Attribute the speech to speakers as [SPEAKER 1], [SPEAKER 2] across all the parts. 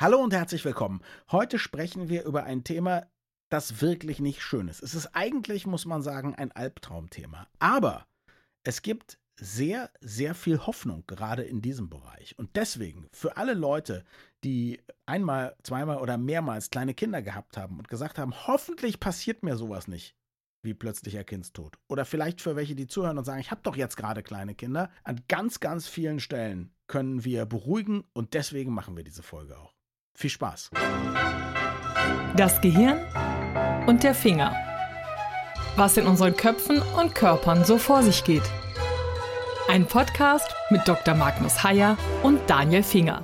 [SPEAKER 1] Hallo und herzlich willkommen. Heute sprechen wir über ein Thema, das wirklich nicht schön ist. Es ist eigentlich, muss man sagen, ein Albtraumthema. Aber es gibt sehr, sehr viel Hoffnung gerade in diesem Bereich. Und deswegen, für alle Leute, die einmal, zweimal oder mehrmals kleine Kinder gehabt haben und gesagt haben, hoffentlich passiert mir sowas nicht, wie plötzlicher Kindstod. Oder vielleicht für welche, die zuhören und sagen, ich habe doch jetzt gerade kleine Kinder. An ganz, ganz vielen Stellen können wir beruhigen und deswegen machen wir diese Folge auch. Viel Spaß.
[SPEAKER 2] Das Gehirn und der Finger. Was in unseren Köpfen und Körpern so vor sich geht. Ein Podcast mit Dr. Magnus Heyer und Daniel Finger.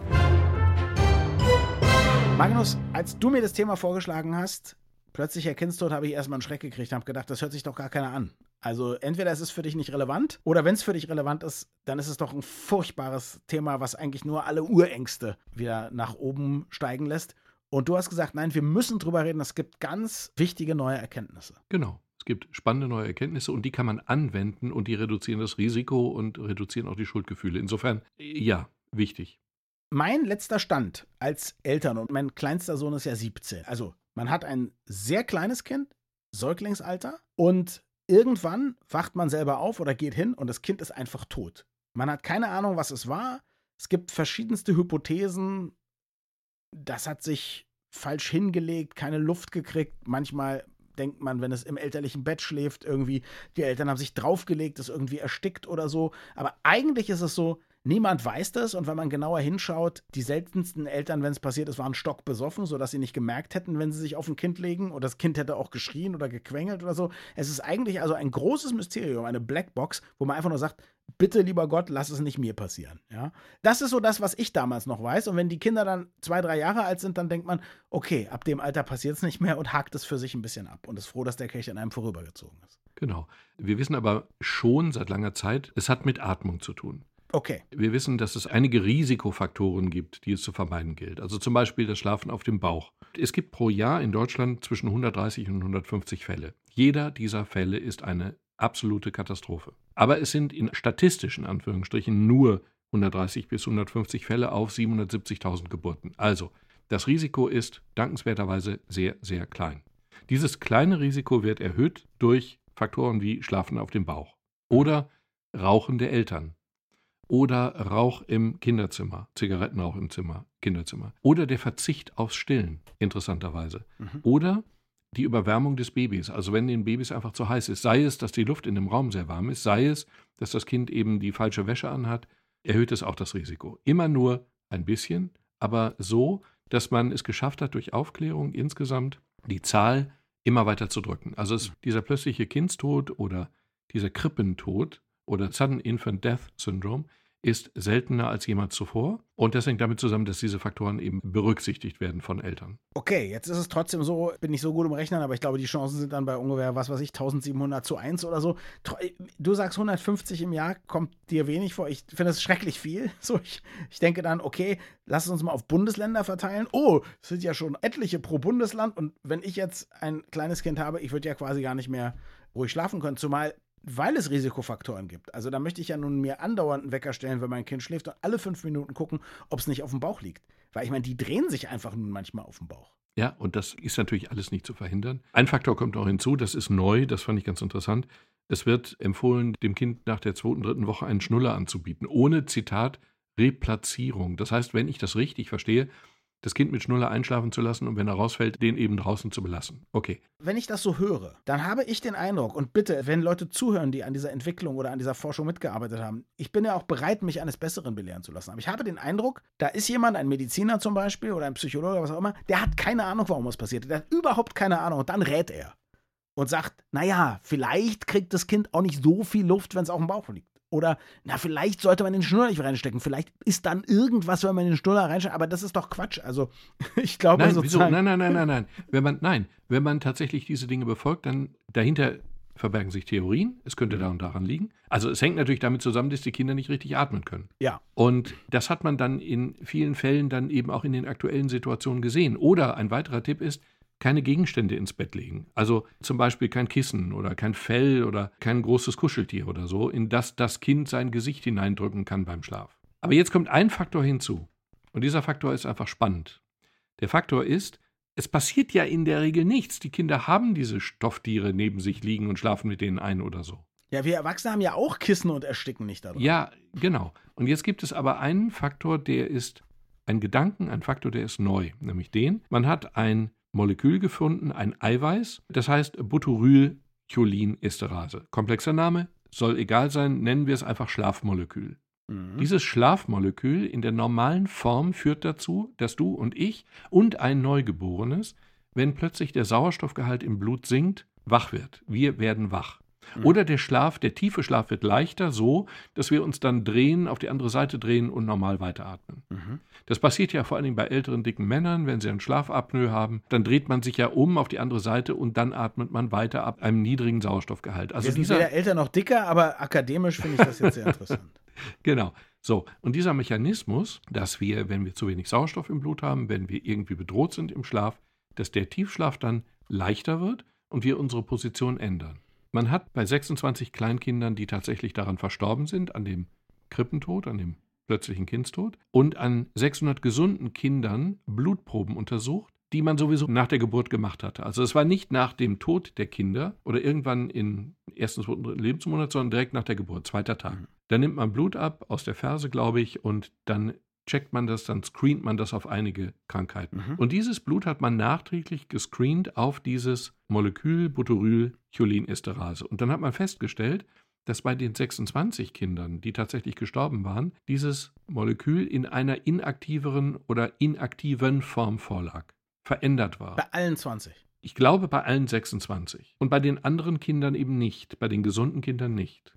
[SPEAKER 1] Magnus, als du mir das Thema vorgeschlagen hast, plötzlicher Kindstod, habe ich erstmal einen Schreck gekriegt und habe gedacht, das hört sich doch gar keiner an. Also entweder ist es für dich nicht relevant oder wenn es für dich relevant ist, dann ist es doch ein furchtbares Thema, was eigentlich nur alle Urängste wieder nach oben steigen lässt. Und du hast gesagt, nein, wir müssen drüber reden. Es gibt ganz wichtige neue Erkenntnisse.
[SPEAKER 3] Genau. Es gibt spannende neue Erkenntnisse und die kann man anwenden und die reduzieren das Risiko und reduzieren auch die Schuldgefühle. Insofern, ja, wichtig.
[SPEAKER 1] Mein letzter Stand als Eltern und mein kleinster Sohn ist ja 17. Also man hat ein sehr kleines Kind, Säuglingsalter, und irgendwann wacht man selber auf oder geht hin und das Kind ist einfach tot. Man hat keine Ahnung, was es war. Es gibt verschiedenste Hypothesen. Das hat sich falsch hingelegt, keine Luft gekriegt. Manchmal denkt man, wenn es im elterlichen Bett schläft, irgendwie, die Eltern haben sich draufgelegt, ist irgendwie erstickt oder so. Aber eigentlich ist es so, Niemand weiß das und wenn man genauer hinschaut, die seltensten Eltern, wenn es passiert ist, waren stockbesoffen, sodass sie nicht gemerkt hätten, wenn sie sich auf ein Kind legen oder das Kind hätte auch geschrien oder gequengelt oder so. Es ist eigentlich also ein großes Mysterium, eine Blackbox, wo man einfach nur sagt, bitte lieber Gott, lass es nicht mir passieren. Ja? Das ist so das, was ich damals noch weiß und wenn die Kinder dann zwei, drei Jahre alt sind, dann denkt man, okay, ab dem Alter passiert es nicht mehr und hakt es für sich ein bisschen ab und ist froh, dass der Kelch an einem vorübergezogen ist.
[SPEAKER 3] Genau. Wir wissen aber schon seit langer Zeit, es hat mit Atmung zu tun.
[SPEAKER 1] Okay.
[SPEAKER 3] Wir wissen, dass es einige Risikofaktoren gibt, die es zu vermeiden gilt. Also zum Beispiel das Schlafen auf dem Bauch. Es gibt pro Jahr in Deutschland zwischen 130 und 150 Fälle. Jeder dieser Fälle ist eine absolute Katastrophe. Aber es sind in statistischen Anführungsstrichen nur 130 bis 150 Fälle auf 770.000 Geburten. Also, das Risiko ist dankenswerterweise sehr, sehr klein. Dieses kleine Risiko wird erhöht durch Faktoren wie Schlafen auf dem Bauch oder Rauchen der Eltern oder Rauch im Kinderzimmer, Zigarettenrauch im Zimmer, Kinderzimmer. Oder der Verzicht aufs Stillen, interessanterweise. Mhm. Oder die Überwärmung des Babys. Also wenn den Babys einfach zu heiß ist, sei es, dass die Luft in dem Raum sehr warm ist, sei es, dass das Kind eben die falsche Wäsche anhat, erhöht es auch das Risiko. Immer nur ein bisschen, aber so, dass man es geschafft hat, durch Aufklärung insgesamt die Zahl immer weiter zu drücken. Also es, dieser plötzliche Kindstod oder dieser Krippentod oder Sudden Infant Death Syndrome ist seltener als jemals zuvor. Und das hängt damit zusammen, dass diese Faktoren eben berücksichtigt werden von Eltern.
[SPEAKER 1] Okay, jetzt ist es trotzdem so, bin ich so gut im Rechnen, aber ich glaube, die Chancen sind dann bei ungefähr, was weiß ich, 1700 zu 1 oder so. Du sagst 150 im Jahr, kommt dir wenig vor. Ich finde das schrecklich viel. So, ich, ich denke dann, okay, lass uns mal auf Bundesländer verteilen. Oh, es sind ja schon etliche pro Bundesland. Und wenn ich jetzt ein kleines Kind habe, ich würde ja quasi gar nicht mehr ruhig schlafen können. Zumal weil es Risikofaktoren gibt. Also da möchte ich ja nun mir andauernd einen Wecker stellen, wenn mein Kind schläft und alle fünf Minuten gucken, ob es nicht auf dem Bauch liegt. Weil ich meine, die drehen sich einfach nun manchmal auf dem Bauch.
[SPEAKER 3] Ja, und das ist natürlich alles nicht zu verhindern. Ein Faktor kommt auch hinzu, das ist neu, das fand ich ganz interessant. Es wird empfohlen, dem Kind nach der zweiten, dritten Woche einen Schnuller anzubieten, ohne Zitat Replatzierung. Das heißt, wenn ich das richtig verstehe, das Kind mit Schnuller einschlafen zu lassen und wenn er rausfällt, den eben draußen zu belassen. Okay.
[SPEAKER 1] Wenn ich das so höre, dann habe ich den Eindruck, und bitte, wenn Leute zuhören, die an dieser Entwicklung oder an dieser Forschung mitgearbeitet haben, ich bin ja auch bereit, mich eines Besseren belehren zu lassen. Aber ich habe den Eindruck, da ist jemand, ein Mediziner zum Beispiel oder ein Psychologe oder was auch immer, der hat keine Ahnung, warum was passiert. Der hat überhaupt keine Ahnung. Und dann rät er und sagt, naja, vielleicht kriegt das Kind auch nicht so viel Luft, wenn es auf dem Bauch liegt. Oder, na, vielleicht sollte man den Schnuller nicht reinstecken. Vielleicht ist dann irgendwas, wenn man den Schnuller reinsteckt. Aber das ist doch Quatsch. Also, ich glaube,
[SPEAKER 3] nein, wieso? nein, nein, nein, nein, nein. Wenn man, nein, wenn man tatsächlich diese Dinge befolgt, dann dahinter verbergen sich Theorien. Es könnte da und daran liegen. Also es hängt natürlich damit zusammen, dass die Kinder nicht richtig atmen können.
[SPEAKER 1] Ja.
[SPEAKER 3] Und das hat man dann in vielen Fällen dann eben auch in den aktuellen Situationen gesehen. Oder ein weiterer Tipp ist, keine Gegenstände ins Bett legen. Also zum Beispiel kein Kissen oder kein Fell oder kein großes Kuscheltier oder so, in das das Kind sein Gesicht hineindrücken kann beim Schlaf. Aber jetzt kommt ein Faktor hinzu. Und dieser Faktor ist einfach spannend. Der Faktor ist, es passiert ja in der Regel nichts. Die Kinder haben diese Stofftiere neben sich liegen und schlafen mit denen ein oder so.
[SPEAKER 1] Ja, wir Erwachsene haben ja auch Kissen und ersticken nicht daran.
[SPEAKER 3] Ja, genau. Und jetzt gibt es aber einen Faktor, der ist ein Gedanken, ein Faktor, der ist neu, nämlich den, man hat ein Molekül gefunden, ein Eiweiß, das heißt Butyrylcholinesterase. Komplexer Name, soll egal sein, nennen wir es einfach Schlafmolekül. Mhm. Dieses Schlafmolekül in der normalen Form führt dazu, dass du und ich und ein Neugeborenes, wenn plötzlich der Sauerstoffgehalt im Blut sinkt, wach wird. Wir werden wach. Mhm. Oder der Schlaf, der tiefe Schlaf wird leichter, so, dass wir uns dann drehen, auf die andere Seite drehen und normal weiteratmen. Mhm. Das passiert ja vor allen Dingen bei älteren, dicken Männern, wenn sie einen Schlafapnoe haben. Dann dreht man sich ja um auf die andere Seite und dann atmet man weiter ab einem niedrigen Sauerstoffgehalt.
[SPEAKER 1] Also wir sind dieser, weder älter noch dicker, aber akademisch finde ich das jetzt sehr interessant.
[SPEAKER 3] genau. So, und dieser Mechanismus, dass wir, wenn wir zu wenig Sauerstoff im Blut haben, wenn wir irgendwie bedroht sind im Schlaf, dass der Tiefschlaf dann leichter wird und wir unsere Position ändern. Man hat bei 26 Kleinkindern, die tatsächlich daran verstorben sind, an dem Krippentod, an dem plötzlichen Kindstod, und an 600 gesunden Kindern Blutproben untersucht, die man sowieso nach der Geburt gemacht hatte. Also es war nicht nach dem Tod der Kinder oder irgendwann im ersten, zweiten, dritten Lebensmonat, sondern direkt nach der Geburt, zweiter Tag. Mhm. Dann nimmt man Blut ab aus der Ferse, glaube ich, und dann checkt man das, dann screent man das auf einige Krankheiten. Mhm. Und dieses Blut hat man nachträglich gescreent auf dieses Molekül Butyrylcholinesterase. Und dann hat man festgestellt, dass bei den 26 Kindern, die tatsächlich gestorben waren, dieses Molekül in einer inaktiveren oder inaktiven Form vorlag, verändert war.
[SPEAKER 1] Bei allen 20?
[SPEAKER 3] Ich glaube bei allen 26. Und bei den anderen Kindern eben nicht, bei den gesunden Kindern nicht.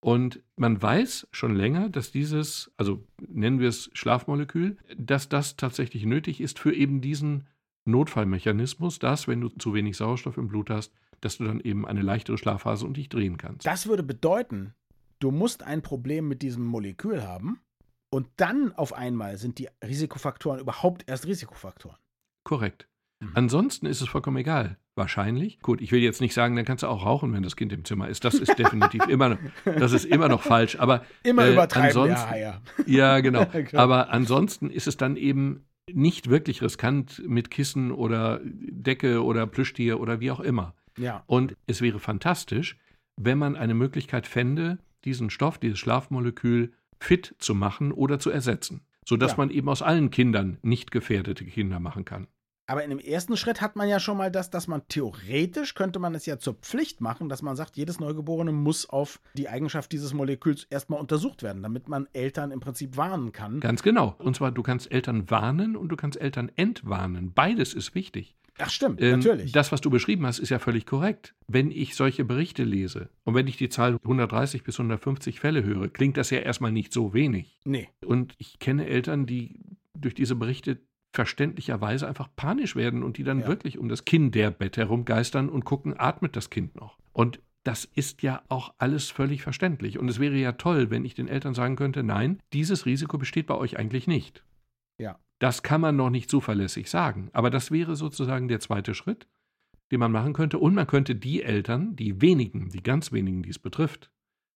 [SPEAKER 3] Und man weiß schon länger, dass dieses, also nennen wir es Schlafmolekül, dass das tatsächlich nötig ist für eben diesen Notfallmechanismus, dass, wenn du zu wenig Sauerstoff im Blut hast, dass du dann eben eine leichtere Schlafphase und dich drehen kannst.
[SPEAKER 1] Das würde bedeuten, du musst ein Problem mit diesem Molekül haben und dann auf einmal sind die Risikofaktoren überhaupt erst Risikofaktoren.
[SPEAKER 3] Korrekt. Mhm. Ansonsten ist es vollkommen egal. Wahrscheinlich. Gut, ich will jetzt nicht sagen, dann kannst du auch rauchen, wenn das Kind im Zimmer ist. Das ist definitiv immer noch, das ist immer noch falsch. Aber
[SPEAKER 1] immer äh, übertreiben,
[SPEAKER 3] ansonsten, ja, ja. genau. Aber ansonsten ist es dann eben nicht wirklich riskant mit Kissen oder Decke oder Plüschtier oder wie auch immer.
[SPEAKER 1] Ja.
[SPEAKER 3] Und es wäre fantastisch, wenn man eine Möglichkeit fände, diesen Stoff, dieses Schlafmolekül fit zu machen oder zu ersetzen, sodass ja. man eben aus allen Kindern nicht gefährdete Kinder machen kann.
[SPEAKER 1] Aber in dem ersten Schritt hat man ja schon mal das, dass man theoretisch könnte man es ja zur Pflicht machen, dass man sagt, jedes Neugeborene muss auf die Eigenschaft dieses Moleküls erstmal untersucht werden, damit man Eltern im Prinzip warnen kann.
[SPEAKER 3] Ganz genau. Und zwar, du kannst Eltern warnen und du kannst Eltern entwarnen. Beides ist wichtig.
[SPEAKER 1] Ach stimmt, ähm, natürlich.
[SPEAKER 3] Das, was du beschrieben hast, ist ja völlig korrekt. Wenn ich solche Berichte lese und wenn ich die Zahl 130 bis 150 Fälle höre, klingt das ja erstmal nicht so wenig.
[SPEAKER 1] Nee.
[SPEAKER 3] Und ich kenne Eltern, die durch diese Berichte verständlicherweise einfach panisch werden und die dann ja. wirklich um das Kinderbett herumgeistern und gucken, atmet das Kind noch. Und das ist ja auch alles völlig verständlich. Und es wäre ja toll, wenn ich den Eltern sagen könnte, nein, dieses Risiko besteht bei euch eigentlich nicht.
[SPEAKER 1] Ja.
[SPEAKER 3] Das kann man noch nicht zuverlässig sagen. Aber das wäre sozusagen der zweite Schritt, den man machen könnte. Und man könnte die Eltern, die wenigen, die ganz wenigen, die es betrifft,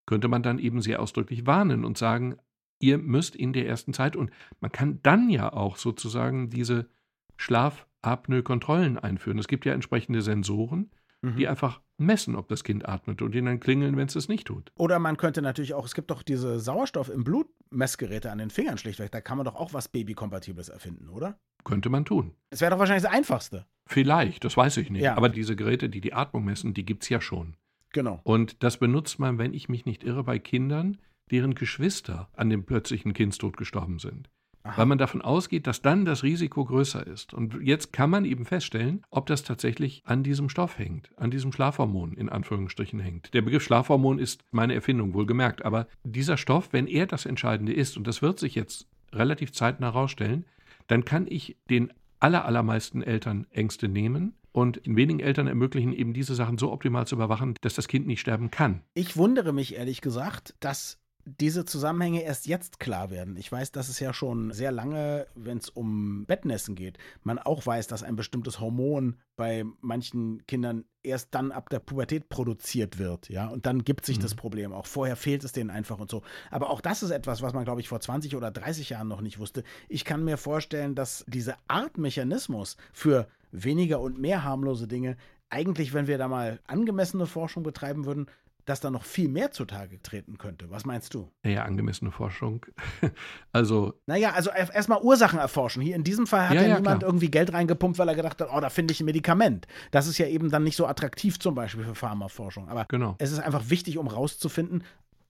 [SPEAKER 3] könnte man dann eben sehr ausdrücklich warnen und sagen, ihr müsst in der ersten Zeit und man kann dann ja auch sozusagen diese Schlafapnoe-Kontrollen einführen. Es gibt ja entsprechende Sensoren, mhm. die einfach messen, ob das Kind atmet und ihnen dann klingeln, wenn es es nicht tut.
[SPEAKER 1] Oder man könnte natürlich auch, es gibt doch diese Sauerstoff im Blut Messgeräte an den Fingern schlichtweg, da kann man doch auch was Babykompatibles erfinden, oder?
[SPEAKER 3] Könnte man tun.
[SPEAKER 1] Es wäre doch wahrscheinlich das Einfachste.
[SPEAKER 3] Vielleicht, das weiß ich nicht. Ja. Aber diese Geräte, die die Atmung messen, die gibt es ja schon.
[SPEAKER 1] Genau.
[SPEAKER 3] Und das benutzt man, wenn ich mich nicht irre, bei Kindern, deren Geschwister an dem plötzlichen Kindstod gestorben sind. Aha. Weil man davon ausgeht, dass dann das Risiko größer ist. Und jetzt kann man eben feststellen, ob das tatsächlich an diesem Stoff hängt, an diesem Schlafhormon in Anführungsstrichen hängt. Der Begriff Schlafhormon ist meine Erfindung, wohlgemerkt. Aber dieser Stoff, wenn er das Entscheidende ist, und das wird sich jetzt relativ zeitnah herausstellen, dann kann ich den allermeisten Eltern Ängste nehmen und in wenigen Eltern ermöglichen, eben diese Sachen so optimal zu überwachen, dass das Kind nicht sterben kann.
[SPEAKER 1] Ich wundere mich ehrlich gesagt, dass diese Zusammenhänge erst jetzt klar werden. Ich weiß, dass es ja schon sehr lange, wenn es um Bettnässen geht, man auch weiß, dass ein bestimmtes Hormon bei manchen Kindern erst dann ab der Pubertät produziert wird, ja, und dann gibt sich mhm. das Problem auch. Vorher fehlt es denen einfach und so. Aber auch das ist etwas, was man, glaube ich, vor 20 oder 30 Jahren noch nicht wusste. Ich kann mir vorstellen, dass diese Art Mechanismus für weniger und mehr harmlose Dinge eigentlich, wenn wir da mal angemessene Forschung betreiben würden, dass da noch viel mehr zutage treten könnte. Was meinst du?
[SPEAKER 3] Ja, angemessene Forschung. also.
[SPEAKER 1] Naja, also erstmal Ursachen erforschen. Hier in diesem Fall hat ja, ja niemand klar. irgendwie Geld reingepumpt, weil er gedacht hat, oh, da finde ich ein Medikament. Das ist ja eben dann nicht so attraktiv zum Beispiel für Pharmaforschung. Aber genau. es ist einfach wichtig, um rauszufinden,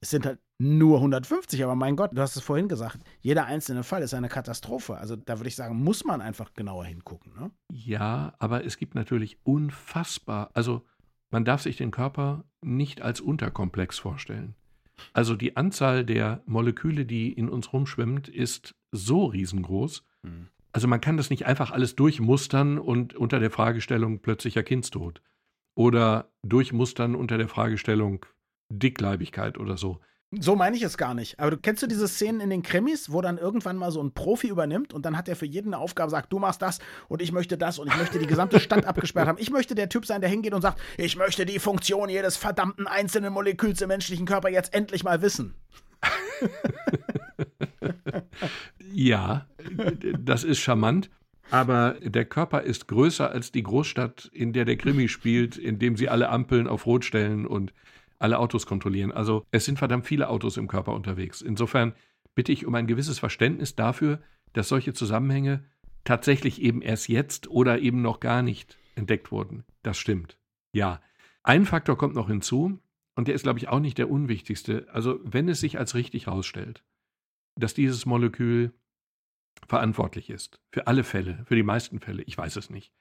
[SPEAKER 1] es sind halt nur 150, aber mein Gott, du hast es vorhin gesagt, jeder einzelne Fall ist eine Katastrophe. Also da würde ich sagen, muss man einfach genauer hingucken. Ne?
[SPEAKER 3] Ja, aber es gibt natürlich unfassbar, also man darf sich den Körper nicht als Unterkomplex vorstellen. Also die Anzahl der Moleküle, die in uns rumschwimmt, ist so riesengroß. Mhm. Also man kann das nicht einfach alles durchmustern und unter der Fragestellung plötzlicher Kindstod. Oder durchmustern unter der Fragestellung Dickleibigkeit oder so.
[SPEAKER 1] So meine ich es gar nicht. Aber du kennst du diese Szenen in den Krimis, wo dann irgendwann mal so ein Profi übernimmt und dann hat er für jeden eine Aufgabe, sagt, du machst das und ich möchte das und ich möchte die gesamte Stadt abgesperrt haben. Ich möchte der Typ sein, der hingeht und sagt, ich möchte die Funktion jedes verdammten einzelnen Moleküls im menschlichen Körper jetzt endlich mal wissen.
[SPEAKER 3] ja, das ist charmant. Aber der Körper ist größer als die Großstadt, in der der Krimi spielt, in dem sie alle Ampeln auf Rot stellen und alle Autos kontrollieren. Also es sind verdammt viele Autos im Körper unterwegs. Insofern bitte ich um ein gewisses Verständnis dafür, dass solche Zusammenhänge tatsächlich eben erst jetzt oder eben noch gar nicht entdeckt wurden. Das stimmt. Ja. Ein Faktor kommt noch hinzu, und der ist, glaube ich, auch nicht der unwichtigste. Also, wenn es sich als richtig herausstellt, dass dieses Molekül verantwortlich ist, für alle Fälle, für die meisten Fälle, ich weiß es nicht,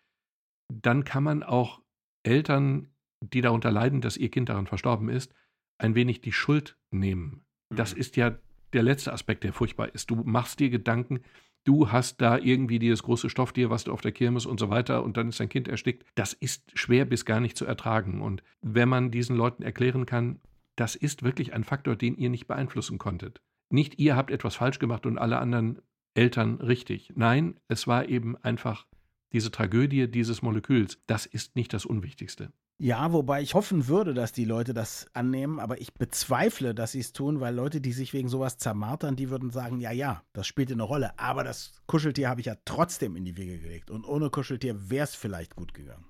[SPEAKER 3] dann kann man auch Eltern die darunter leiden, dass ihr Kind daran verstorben ist, ein wenig die Schuld nehmen. Das mhm. ist ja der letzte Aspekt, der furchtbar ist. Du machst dir Gedanken, du hast da irgendwie dieses große Stofftier, was du auf der Kirmes und so weiter und dann ist dein Kind erstickt. Das ist schwer bis gar nicht zu ertragen. Und wenn man diesen Leuten erklären kann, das ist wirklich ein Faktor, den ihr nicht beeinflussen konntet. Nicht ihr habt etwas falsch gemacht und alle anderen Eltern richtig. Nein, es war eben einfach diese Tragödie dieses Moleküls. Das ist nicht das Unwichtigste.
[SPEAKER 1] Ja, wobei ich hoffen würde, dass die Leute das annehmen, aber ich bezweifle, dass sie es tun, weil Leute, die sich wegen sowas zermartern, die würden sagen, ja, ja, das spielt eine Rolle, aber das Kuscheltier habe ich ja trotzdem in die Wege gelegt und ohne Kuscheltier wäre es vielleicht gut gegangen.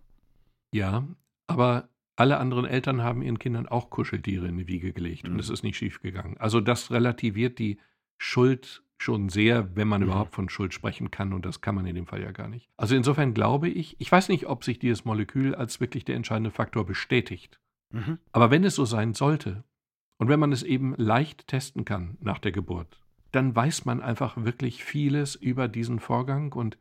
[SPEAKER 3] Ja, aber alle anderen Eltern haben ihren Kindern auch Kuscheltiere in die Wiege gelegt mhm. und es ist nicht schief gegangen. Also das relativiert die Schuld schon sehr, wenn man mhm. überhaupt von Schuld sprechen kann. Und das kann man in dem Fall ja gar nicht. Also insofern glaube ich, ich weiß nicht, ob sich dieses Molekül als wirklich der entscheidende Faktor bestätigt. Mhm. Aber wenn es so sein sollte und wenn man es eben leicht testen kann nach der Geburt, dann weiß man einfach wirklich vieles über diesen Vorgang und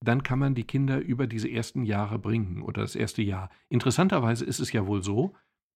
[SPEAKER 3] dann kann man die Kinder über diese ersten Jahre bringen oder das erste Jahr. Interessanterweise ist es ja wohl so,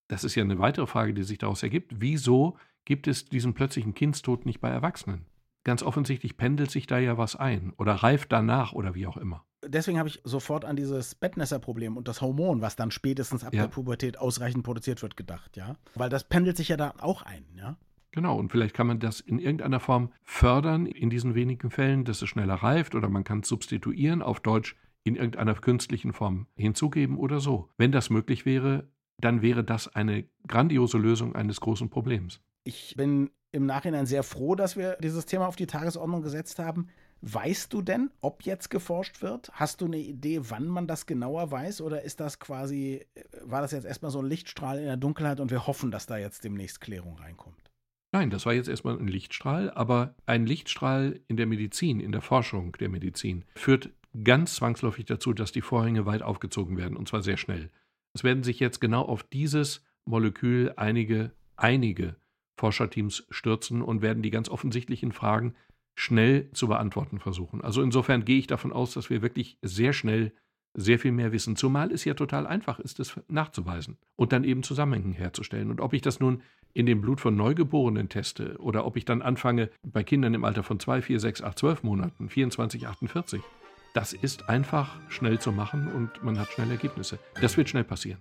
[SPEAKER 3] das ist ja eine weitere Frage, die sich daraus ergibt, wieso gibt es diesen plötzlichen Kindstod nicht bei Erwachsenen? Ganz offensichtlich pendelt sich da ja was ein oder reift danach oder wie auch immer.
[SPEAKER 1] Deswegen habe ich sofort an dieses Bettnässerproblem und das Hormon, was dann spätestens ab ja. der Pubertät ausreichend produziert wird, gedacht, ja. Weil das pendelt sich ja da auch ein, ja.
[SPEAKER 3] Genau, und vielleicht kann man das in irgendeiner Form fördern in diesen wenigen Fällen, dass es schneller reift oder man kann es substituieren, auf Deutsch in irgendeiner künstlichen Form hinzugeben oder so. Wenn das möglich wäre, dann wäre das eine grandiose Lösung eines großen Problems.
[SPEAKER 1] Ich bin im Nachhinein sehr froh, dass wir dieses Thema auf die Tagesordnung gesetzt haben. Weißt du denn, ob jetzt geforscht wird? Hast du eine Idee, wann man das genauer weiß? Oder ist das quasi, äh, war das jetzt erstmal so ein Lichtstrahl in der Dunkelheit und wir hoffen, dass da jetzt demnächst Klärung reinkommt?
[SPEAKER 3] Nein, das war jetzt erstmal ein Lichtstrahl, aber ein Lichtstrahl in der Medizin, in der Forschung der Medizin, führt ganz zwangsläufig dazu, dass die Vorhänge weit aufgezogen werden, und zwar sehr schnell. Es werden sich jetzt genau auf dieses Molekül einige, einige Forscherteams stürzen und werden die ganz offensichtlichen Fragen schnell zu beantworten versuchen. Also insofern gehe ich davon aus, dass wir wirklich sehr schnell sehr viel mehr wissen, zumal es ja total einfach ist, es nachzuweisen und dann eben Zusammenhänge herzustellen. Und ob ich das nun in dem Blut von Neugeborenen teste oder ob ich dann anfange bei Kindern im Alter von 2, 4, 6, 8, 12 Monaten, 24, 48, das ist einfach schnell zu machen und man hat schnell Ergebnisse. Das wird schnell passieren.